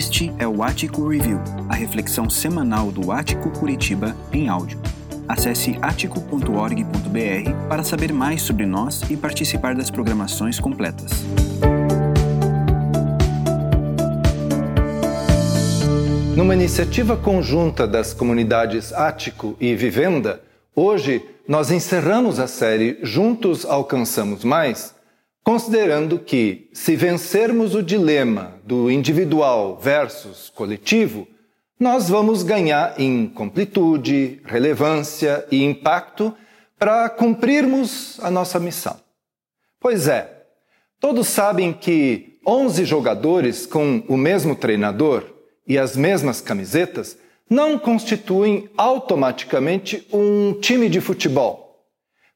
Este é o Ático Review, a reflexão semanal do Ático Curitiba em áudio. Acesse atico.org.br para saber mais sobre nós e participar das programações completas. Numa iniciativa conjunta das comunidades Ático e Vivenda, hoje nós encerramos a série Juntos Alcançamos Mais considerando que, se vencermos o dilema do individual versus coletivo, nós vamos ganhar em completude, relevância e impacto para cumprirmos a nossa missão. Pois é, todos sabem que 11 jogadores com o mesmo treinador e as mesmas camisetas não constituem automaticamente um time de futebol.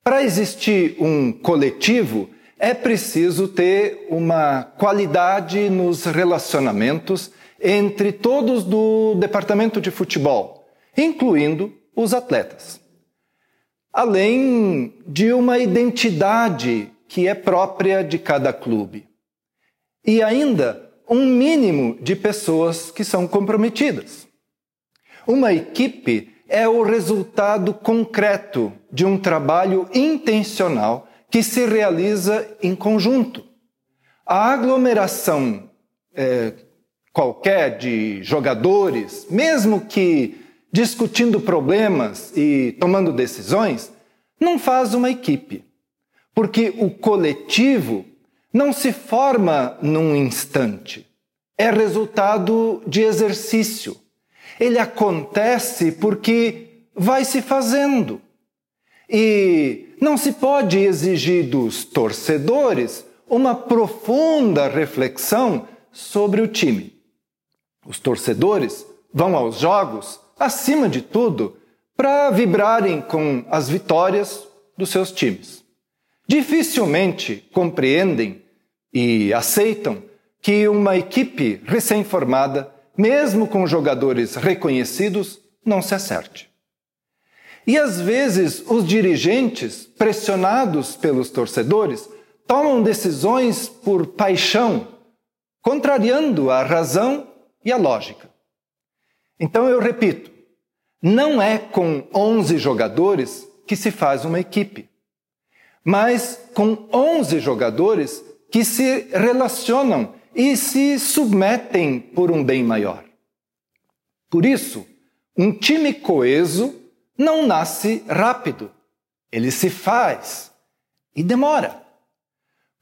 Para existir um coletivo, é preciso ter uma qualidade nos relacionamentos entre todos do departamento de futebol, incluindo os atletas. Além de uma identidade que é própria de cada clube. E ainda um mínimo de pessoas que são comprometidas. Uma equipe é o resultado concreto de um trabalho intencional que se realiza em conjunto. A aglomeração é, qualquer de jogadores, mesmo que discutindo problemas e tomando decisões, não faz uma equipe. Porque o coletivo não se forma num instante. É resultado de exercício. Ele acontece porque vai se fazendo. E não se pode exigir dos torcedores uma profunda reflexão sobre o time. Os torcedores vão aos jogos, acima de tudo, para vibrarem com as vitórias dos seus times. Dificilmente compreendem e aceitam que uma equipe recém-formada, mesmo com jogadores reconhecidos, não se acerte. E às vezes os dirigentes, pressionados pelos torcedores, tomam decisões por paixão, contrariando a razão e a lógica. Então eu repito, não é com 11 jogadores que se faz uma equipe, mas com 11 jogadores que se relacionam e se submetem por um bem maior. Por isso, um time coeso não nasce rápido, ele se faz e demora.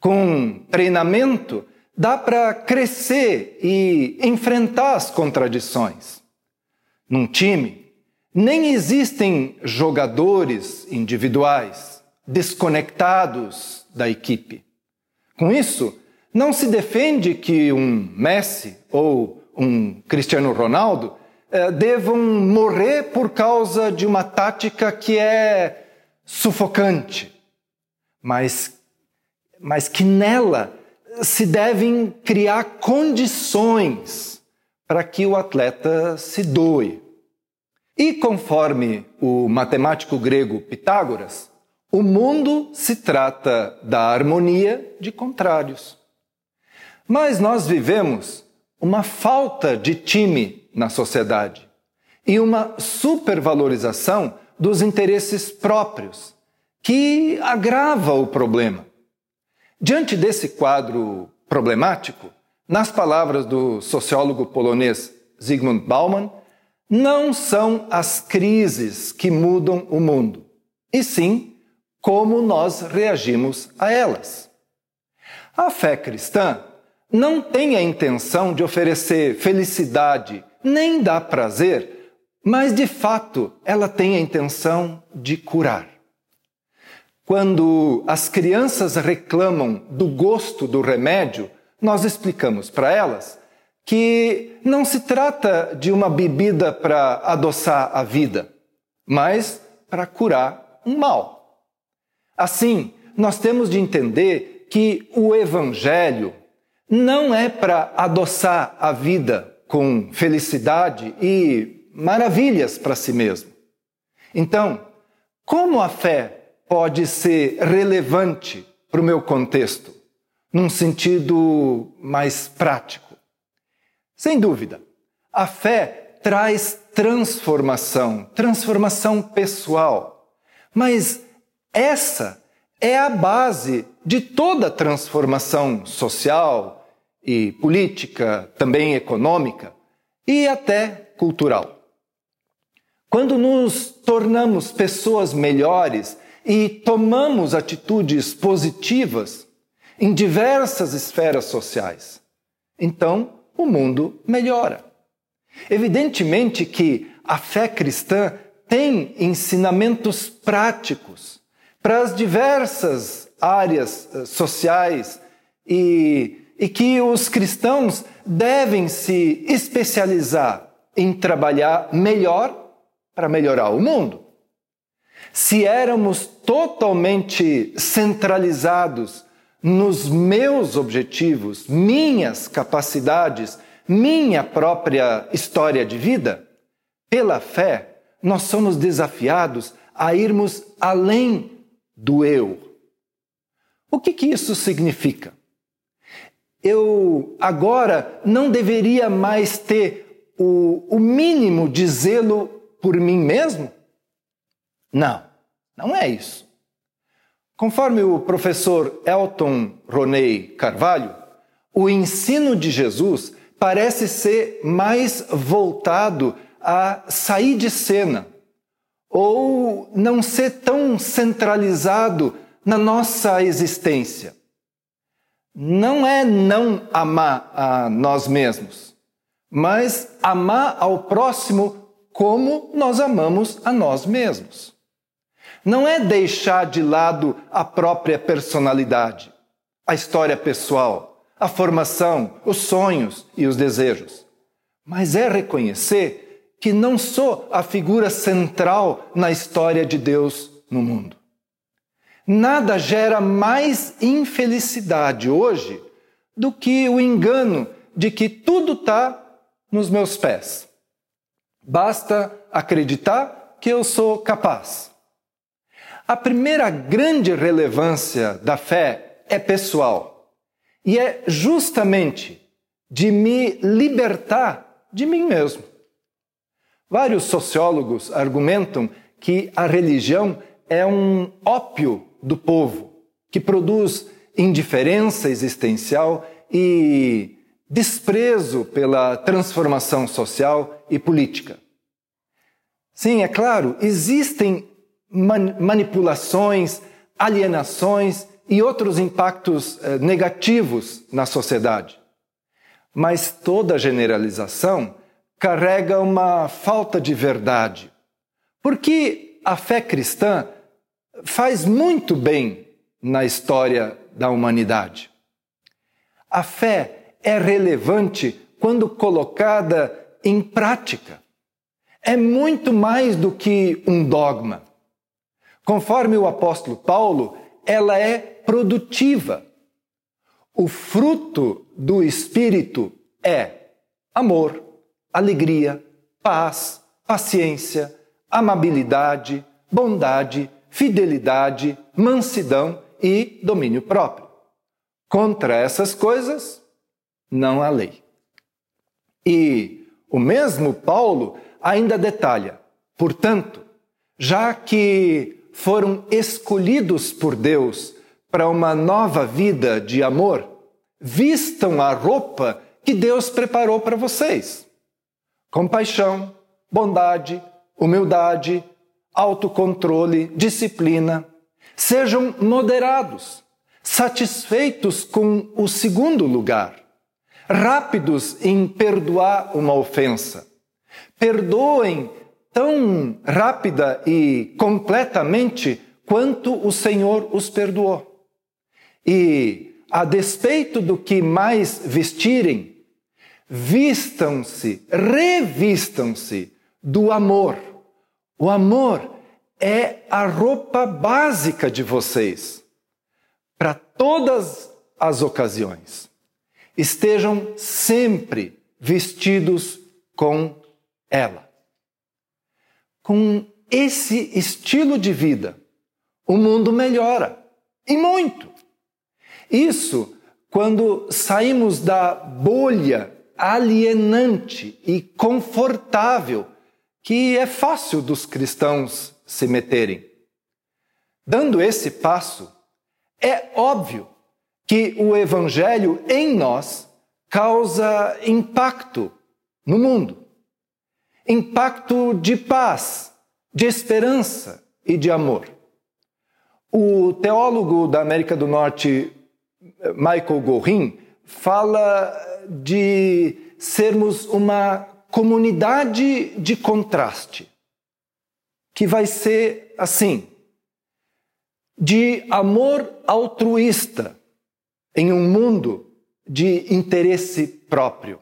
Com treinamento, dá para crescer e enfrentar as contradições. Num time, nem existem jogadores individuais desconectados da equipe. Com isso, não se defende que um Messi ou um Cristiano Ronaldo devam morrer por causa de uma tática que é sufocante, mas, mas que nela se devem criar condições para que o atleta se doe. E conforme o matemático grego Pitágoras, o mundo se trata da harmonia de contrários. Mas nós vivemos uma falta de time na sociedade e uma supervalorização dos interesses próprios, que agrava o problema. Diante desse quadro problemático, nas palavras do sociólogo polonês Zygmunt Bauman, não são as crises que mudam o mundo, e sim como nós reagimos a elas. A fé cristã não tem a intenção de oferecer felicidade nem dá prazer, mas de fato ela tem a intenção de curar. Quando as crianças reclamam do gosto do remédio, nós explicamos para elas que não se trata de uma bebida para adoçar a vida, mas para curar um mal. Assim, nós temos de entender que o Evangelho não é para adoçar a vida, com felicidade e maravilhas para si mesmo. Então, como a fé pode ser relevante para o meu contexto, num sentido mais prático? Sem dúvida, a fé traz transformação, transformação pessoal. Mas essa é a base de toda transformação social e política, também econômica e até cultural. Quando nos tornamos pessoas melhores e tomamos atitudes positivas em diversas esferas sociais, então o mundo melhora. Evidentemente que a fé cristã tem ensinamentos práticos para as diversas áreas eh, sociais e, e que os cristãos devem se especializar em trabalhar melhor para melhorar o mundo. Se éramos totalmente centralizados nos meus objetivos, minhas capacidades, minha própria história de vida, pela fé, nós somos desafiados a irmos além do eu. O que, que isso significa? Eu agora não deveria mais ter o, o mínimo de zelo por mim mesmo? Não, não é isso. Conforme o professor Elton Roney Carvalho, o ensino de Jesus parece ser mais voltado a sair de cena ou não ser tão centralizado na nossa existência. Não é não amar a nós mesmos, mas amar ao próximo como nós amamos a nós mesmos. Não é deixar de lado a própria personalidade, a história pessoal, a formação, os sonhos e os desejos, mas é reconhecer que não sou a figura central na história de Deus no mundo. Nada gera mais infelicidade hoje do que o engano de que tudo está nos meus pés. Basta acreditar que eu sou capaz. A primeira grande relevância da fé é pessoal e é justamente de me libertar de mim mesmo. Vários sociólogos argumentam que a religião é um ópio do povo que produz indiferença existencial e desprezo pela transformação social e política. Sim, é claro, existem man manipulações, alienações e outros impactos eh, negativos na sociedade. Mas toda generalização carrega uma falta de verdade. Porque a fé cristã faz muito bem na história da humanidade. A fé é relevante quando colocada em prática. É muito mais do que um dogma. Conforme o apóstolo Paulo, ela é produtiva. O fruto do Espírito é amor, alegria, paz, paciência, amabilidade, bondade, fidelidade, mansidão e domínio próprio. Contra essas coisas, não a lei. E o mesmo Paulo ainda detalha: portanto, já que foram escolhidos por Deus para uma nova vida de amor, vistam a roupa que Deus preparou para vocês: compaixão, bondade, humildade, autocontrole, disciplina. Sejam moderados, satisfeitos com o segundo lugar rápidos em perdoar uma ofensa. Perdoem tão rápida e completamente quanto o Senhor os perdoou. E, a despeito do que mais vestirem, vistam-se, revistam-se do amor. O amor é a roupa básica de vocês para todas as ocasiões estejam sempre vestidos com ela. Com esse estilo de vida, o mundo melhora e muito. Isso quando saímos da bolha alienante e confortável que é fácil dos cristãos se meterem. Dando esse passo, é óbvio que o Evangelho em nós causa impacto no mundo impacto de paz, de esperança e de amor. O teólogo da América do Norte, Michael Gorin, fala de sermos uma comunidade de contraste, que vai ser assim, de amor altruísta em um mundo de interesse próprio,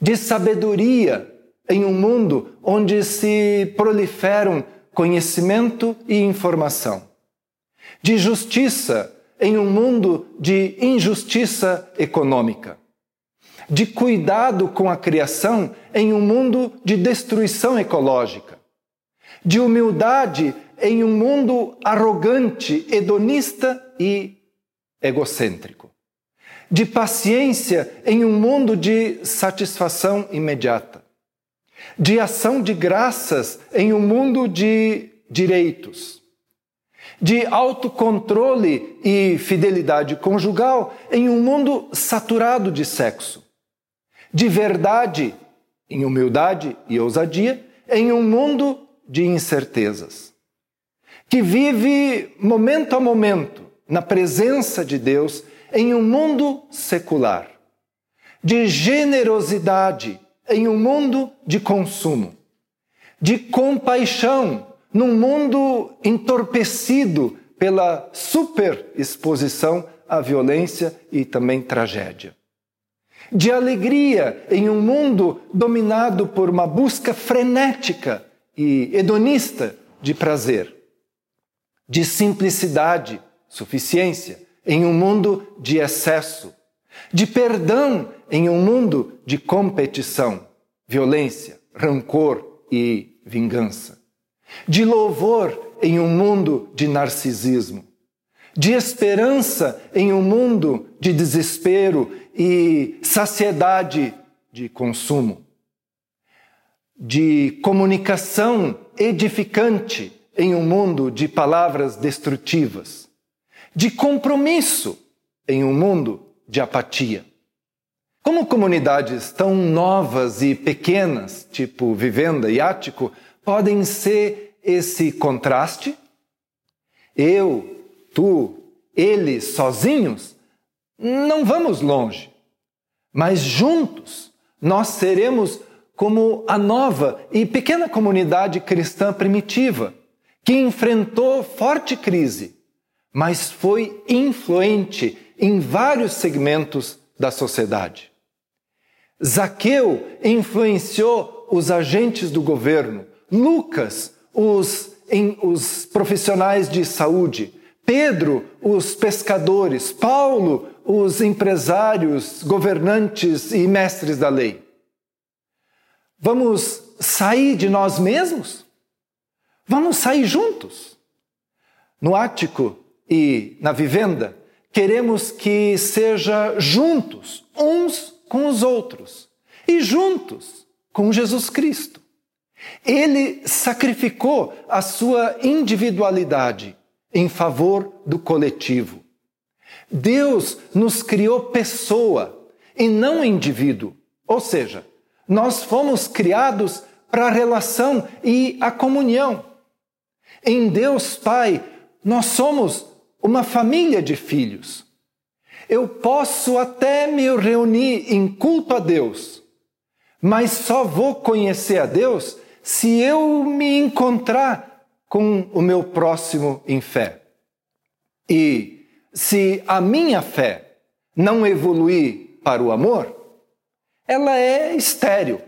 de sabedoria em um mundo onde se proliferam conhecimento e informação, de justiça em um mundo de injustiça econômica, de cuidado com a criação em um mundo de destruição ecológica, de humildade em um mundo arrogante, hedonista e egocêntrico, de paciência em um mundo de satisfação imediata de ação de graças em um mundo de direitos, de autocontrole e fidelidade conjugal em um mundo saturado de sexo, de verdade em humildade e ousadia em um mundo de incertezas, que vive momento a momento na presença de Deus em um mundo secular, de generosidade em um mundo de consumo, de compaixão num mundo entorpecido pela superexposição à violência e também tragédia. De alegria em um mundo dominado por uma busca frenética e hedonista de prazer. De simplicidade, suficiência em um mundo de excesso. De perdão em um mundo de competição, violência, rancor e vingança, de louvor em um mundo de narcisismo, de esperança em um mundo de desespero e saciedade de consumo, de comunicação edificante em um mundo de palavras destrutivas, de compromisso em um mundo de apatia. Como comunidades tão novas e pequenas, tipo Vivenda e Ático, podem ser esse contraste? Eu, tu, eles sozinhos, não vamos longe, mas juntos nós seremos como a nova e pequena comunidade cristã primitiva, que enfrentou forte crise, mas foi influente em vários segmentos da sociedade. Zaqueu influenciou os agentes do governo, Lucas, os, em, os profissionais de saúde, Pedro, os pescadores, Paulo, os empresários, governantes e mestres da lei. Vamos sair de nós mesmos? Vamos sair juntos. No ático e na vivenda, queremos que seja juntos, uns com os outros e juntos com Jesus Cristo. Ele sacrificou a sua individualidade em favor do coletivo. Deus nos criou pessoa e não indivíduo, ou seja, nós fomos criados para a relação e a comunhão. Em Deus Pai, nós somos uma família de filhos. Eu posso até me reunir em culto a Deus, mas só vou conhecer a Deus se eu me encontrar com o meu próximo em fé. E se a minha fé não evoluir para o amor, ela é estéril.